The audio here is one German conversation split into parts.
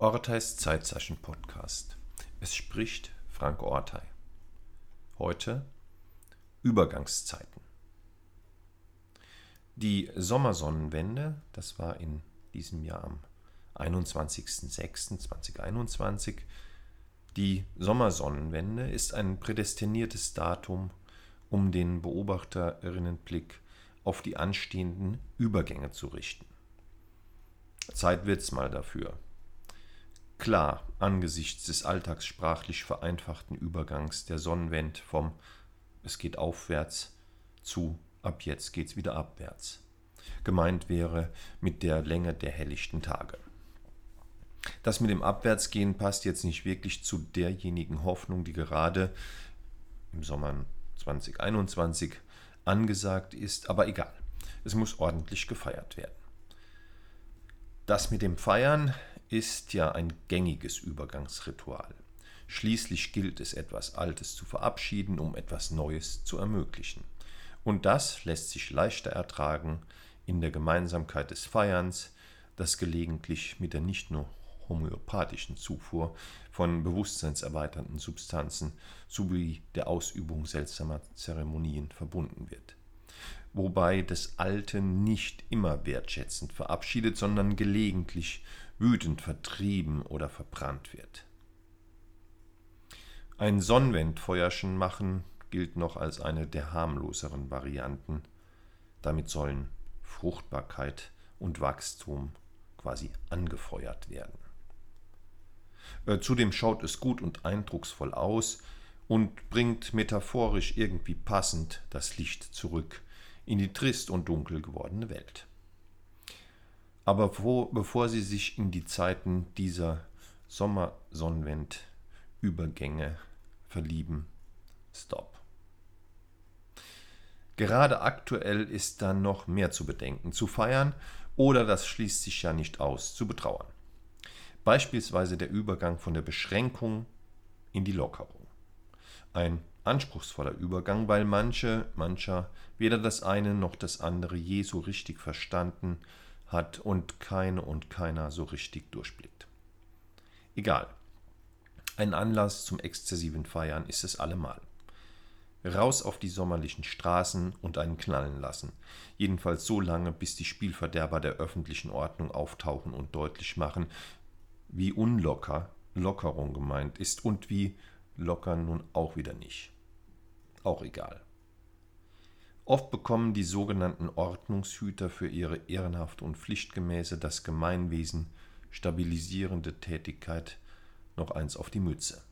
Orteis Zeitzeichen Podcast. Es spricht Frank Ortei. Heute Übergangszeiten. Die Sommersonnenwende, das war in diesem Jahr am 21.06.2021, die Sommersonnenwende ist ein prädestiniertes Datum, um den Beobachterinnenblick auf die anstehenden Übergänge zu richten. Zeit wird's mal dafür. Klar, angesichts des alltagssprachlich vereinfachten Übergangs der Sonnenwend vom Es geht aufwärts zu Ab jetzt geht's wieder abwärts. Gemeint wäre mit der Länge der helllichten Tage. Das mit dem Abwärtsgehen passt jetzt nicht wirklich zu derjenigen Hoffnung, die gerade im Sommer 2021 angesagt ist, aber egal. Es muss ordentlich gefeiert werden. Das mit dem Feiern ist ja ein gängiges Übergangsritual. Schließlich gilt es, etwas Altes zu verabschieden, um etwas Neues zu ermöglichen. Und das lässt sich leichter ertragen in der Gemeinsamkeit des Feierns, das gelegentlich mit der nicht nur homöopathischen Zufuhr von bewusstseinserweiternden Substanzen sowie der Ausübung seltsamer Zeremonien verbunden wird. Wobei das Alte nicht immer wertschätzend verabschiedet, sondern gelegentlich wütend vertrieben oder verbrannt wird. Ein Sonnenwendfeuerchen machen gilt noch als eine der harmloseren Varianten. Damit sollen Fruchtbarkeit und Wachstum quasi angefeuert werden. Äh, zudem schaut es gut und eindrucksvoll aus und bringt metaphorisch irgendwie passend das Licht zurück in die trist und dunkel gewordene Welt. Aber vor, bevor sie sich in die Zeiten dieser Sommersonnenwend-Übergänge verlieben, stopp. Gerade aktuell ist da noch mehr zu bedenken, zu feiern oder das schließt sich ja nicht aus, zu betrauern. Beispielsweise der Übergang von der Beschränkung in die Lockerung. Ein anspruchsvoller Übergang, weil manche, mancher weder das eine noch das andere je so richtig verstanden hat und keine und keiner so richtig durchblickt. Egal. Ein Anlass zum exzessiven Feiern ist es allemal. Raus auf die sommerlichen Straßen und einen knallen lassen. Jedenfalls so lange, bis die Spielverderber der öffentlichen Ordnung auftauchen und deutlich machen, wie unlocker Lockerung gemeint ist und wie locker nun auch wieder nicht. Auch egal. Oft bekommen die sogenannten Ordnungshüter für ihre ehrenhafte und pflichtgemäße das Gemeinwesen stabilisierende Tätigkeit noch eins auf die Mütze.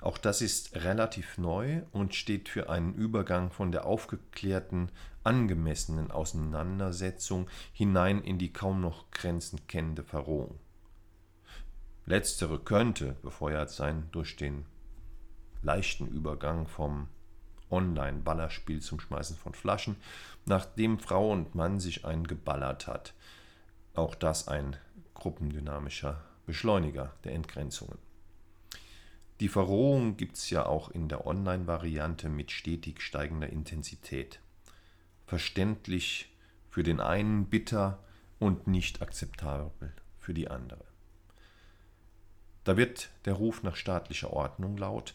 Auch das ist relativ neu und steht für einen Übergang von der aufgeklärten, angemessenen Auseinandersetzung hinein in die kaum noch Grenzen kennende Verrohung. Letztere könnte befeuert sein durch den leichten Übergang vom Online-Ballerspiel zum Schmeißen von Flaschen, nachdem Frau und Mann sich einen geballert hat. Auch das ein gruppendynamischer Beschleuniger der Entgrenzungen. Die Verrohung gibt es ja auch in der Online-Variante mit stetig steigender Intensität. Verständlich für den einen, bitter und nicht akzeptabel für die andere. Da wird der Ruf nach staatlicher Ordnung laut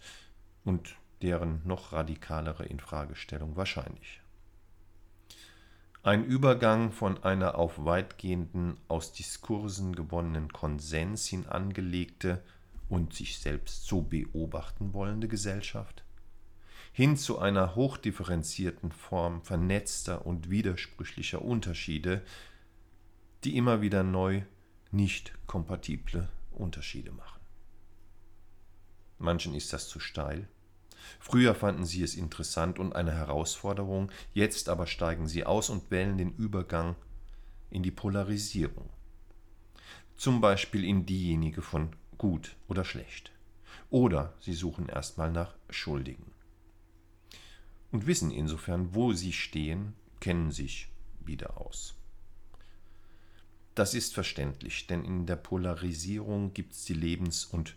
und deren noch radikalere Infragestellung wahrscheinlich. Ein Übergang von einer auf weitgehenden, aus Diskursen gewonnenen Konsens hin angelegte und sich selbst so beobachten wollende Gesellschaft, hin zu einer hochdifferenzierten Form vernetzter und widersprüchlicher Unterschiede, die immer wieder neu nicht kompatible Unterschiede machen. Manchen ist das zu steil, Früher fanden sie es interessant und eine Herausforderung, jetzt aber steigen sie aus und wählen den Übergang in die Polarisierung. Zum Beispiel in diejenige von gut oder schlecht. Oder sie suchen erstmal nach Schuldigen. Und wissen insofern, wo sie stehen, kennen sich wieder aus. Das ist verständlich, denn in der Polarisierung gibt es die Lebens- und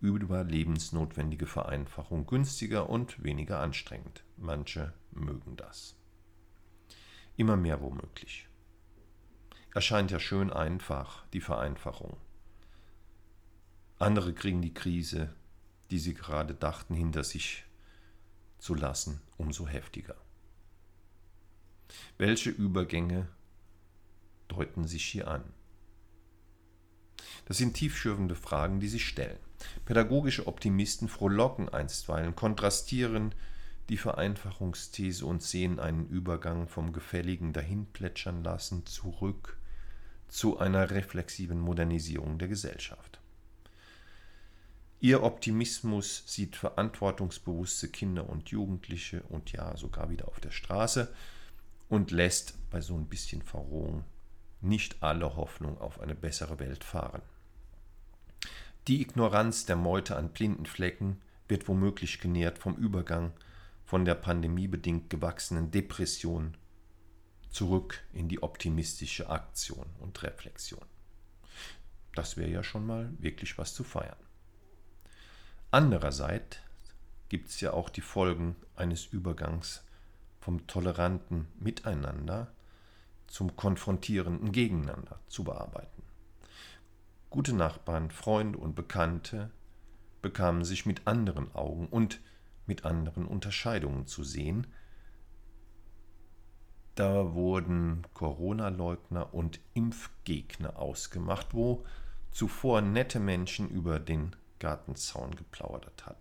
überlebensnotwendige Vereinfachung günstiger und weniger anstrengend. Manche mögen das. Immer mehr womöglich. Erscheint ja schön einfach, die Vereinfachung. Andere kriegen die Krise, die sie gerade dachten, hinter sich zu lassen, umso heftiger. Welche Übergänge deuten sich hier an? Das sind tiefschürfende Fragen, die sich stellen. Pädagogische Optimisten frohlocken einstweilen, kontrastieren die Vereinfachungsthese und sehen einen Übergang vom gefälligen Dahinplätschern lassen zurück zu einer reflexiven Modernisierung der Gesellschaft. Ihr Optimismus sieht verantwortungsbewusste Kinder und Jugendliche und ja sogar wieder auf der Straße und lässt bei so ein bisschen Verrohung nicht alle Hoffnung auf eine bessere Welt fahren. Die Ignoranz der Meute an blinden Flecken wird womöglich genährt vom Übergang von der pandemiebedingt gewachsenen Depression zurück in die optimistische Aktion und Reflexion. Das wäre ja schon mal wirklich was zu feiern. Andererseits gibt es ja auch die Folgen eines Übergangs vom toleranten Miteinander zum konfrontierenden Gegeneinander zu bearbeiten. Gute Nachbarn, Freunde und Bekannte bekamen sich mit anderen Augen und mit anderen Unterscheidungen zu sehen. Da wurden Corona-Leugner und Impfgegner ausgemacht, wo zuvor nette Menschen über den Gartenzaun geplaudert hatten.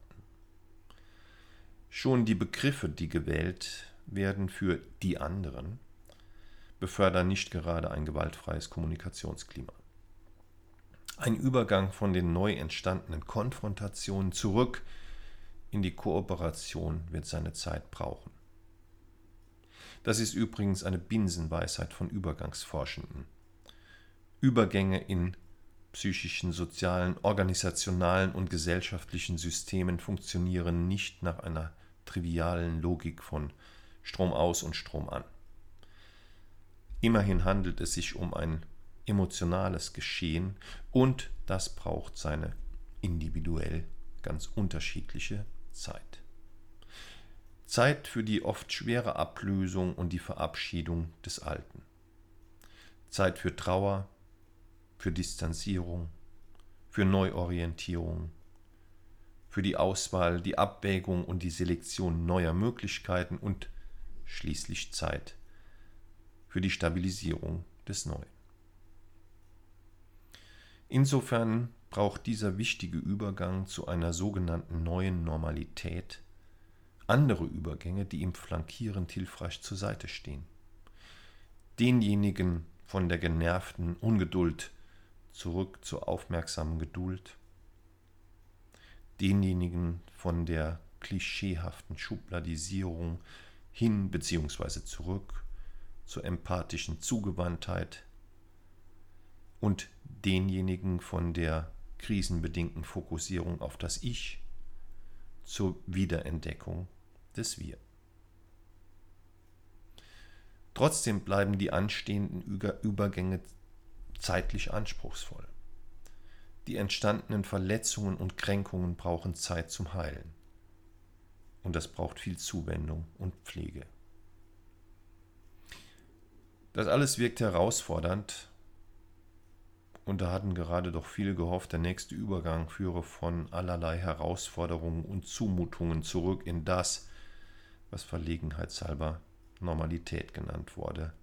Schon die Begriffe, die gewählt werden für die anderen, befördern nicht gerade ein gewaltfreies Kommunikationsklima. Ein Übergang von den neu entstandenen Konfrontationen zurück in die Kooperation wird seine Zeit brauchen. Das ist übrigens eine Binsenweisheit von Übergangsforschenden. Übergänge in psychischen, sozialen, organisationalen und gesellschaftlichen Systemen funktionieren nicht nach einer trivialen Logik von Strom aus und Strom an. Immerhin handelt es sich um ein emotionales Geschehen und das braucht seine individuell ganz unterschiedliche Zeit. Zeit für die oft schwere Ablösung und die Verabschiedung des Alten. Zeit für Trauer, für Distanzierung, für Neuorientierung, für die Auswahl, die Abwägung und die Selektion neuer Möglichkeiten und schließlich Zeit für die Stabilisierung des Neuen. Insofern braucht dieser wichtige Übergang zu einer sogenannten neuen Normalität andere Übergänge, die ihm flankierend hilfreich zur Seite stehen. Denjenigen von der genervten Ungeduld zurück zur aufmerksamen Geduld, denjenigen von der klischeehaften Schubladisierung hin bzw. zurück zur empathischen Zugewandtheit und denjenigen von der krisenbedingten Fokussierung auf das Ich zur Wiederentdeckung des Wir. Trotzdem bleiben die anstehenden Übergänge zeitlich anspruchsvoll. Die entstandenen Verletzungen und Kränkungen brauchen Zeit zum Heilen. Und das braucht viel Zuwendung und Pflege. Das alles wirkt herausfordernd und da hatten gerade doch viele gehofft, der nächste Übergang führe von allerlei Herausforderungen und Zumutungen zurück in das, was verlegenheitshalber Normalität genannt wurde.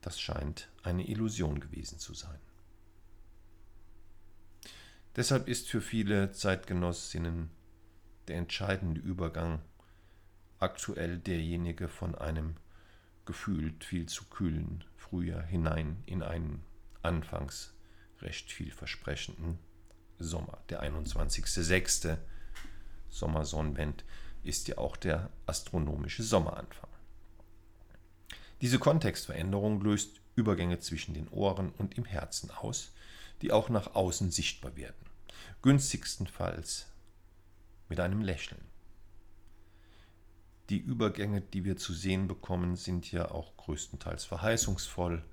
Das scheint eine Illusion gewesen zu sein. Deshalb ist für viele Zeitgenossinnen der entscheidende Übergang aktuell derjenige von einem gefühlt viel zu kühlen Frühjahr hinein in einen anfangs recht vielversprechenden Sommer. Der 21.06. Sommersonnenwend ist ja auch der astronomische Sommeranfang. Diese Kontextveränderung löst Übergänge zwischen den Ohren und im Herzen aus, die auch nach außen sichtbar werden. Günstigstenfalls mit einem Lächeln. Die Übergänge, die wir zu sehen bekommen, sind ja auch größtenteils verheißungsvoll,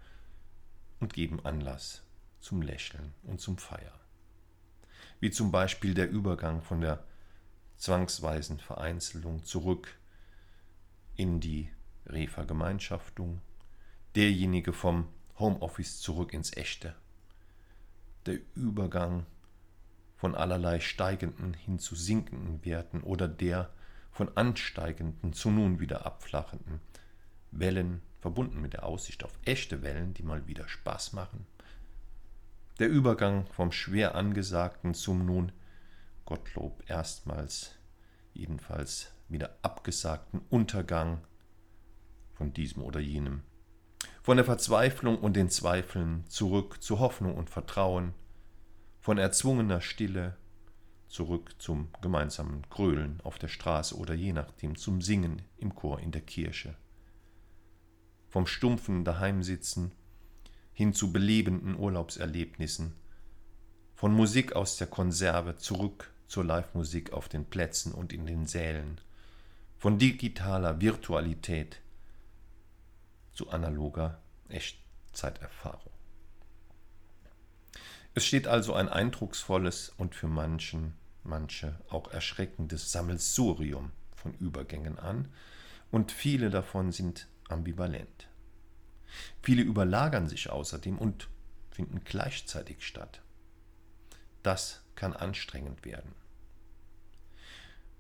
und geben Anlass zum Lächeln und zum Feiern. Wie zum Beispiel der Übergang von der zwangsweisen Vereinzelung zurück in die Revergemeinschaftung, derjenige vom Homeoffice zurück ins Echte, der Übergang von allerlei steigenden hin zu sinkenden Werten oder der von ansteigenden zu nun wieder abflachenden Wellen, verbunden mit der Aussicht auf echte Wellen, die mal wieder Spaß machen. Der Übergang vom schwer angesagten zum nun, Gottlob, erstmals jedenfalls wieder abgesagten Untergang von diesem oder jenem. Von der Verzweiflung und den Zweifeln zurück zu Hoffnung und Vertrauen, von erzwungener Stille zurück zum gemeinsamen Grölen auf der Straße oder je nachdem zum Singen im Chor in der Kirche. Vom stumpfen Daheimsitzen hin zu belebenden Urlaubserlebnissen, von Musik aus der Konserve zurück zur Live-Musik auf den Plätzen und in den Sälen, von digitaler Virtualität zu analoger Echtzeiterfahrung. Es steht also ein eindrucksvolles und für manchen, manche auch erschreckendes Sammelsurium von Übergängen an, und viele davon sind ambivalent. Viele überlagern sich außerdem und finden gleichzeitig statt. Das kann anstrengend werden.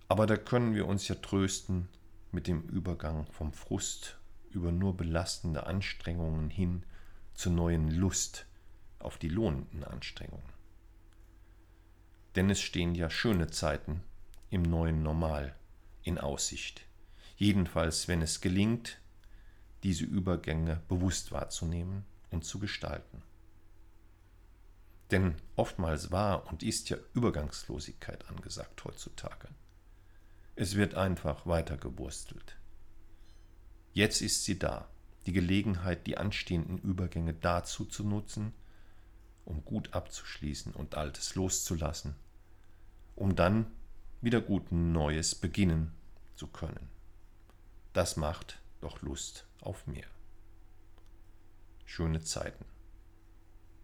Aber da können wir uns ja trösten mit dem Übergang vom Frust über nur belastende Anstrengungen hin zur neuen Lust auf die lohnenden Anstrengungen. Denn es stehen ja schöne Zeiten im neuen Normal in Aussicht. Jedenfalls, wenn es gelingt, diese Übergänge bewusst wahrzunehmen und zu gestalten. Denn oftmals war und ist ja Übergangslosigkeit angesagt heutzutage. Es wird einfach weitergewurstelt. Jetzt ist sie da, die Gelegenheit, die anstehenden Übergänge dazu zu nutzen, um gut abzuschließen und Altes loszulassen, um dann wieder gut Neues beginnen zu können. Das macht doch Lust auf mehr. Schöne Zeiten.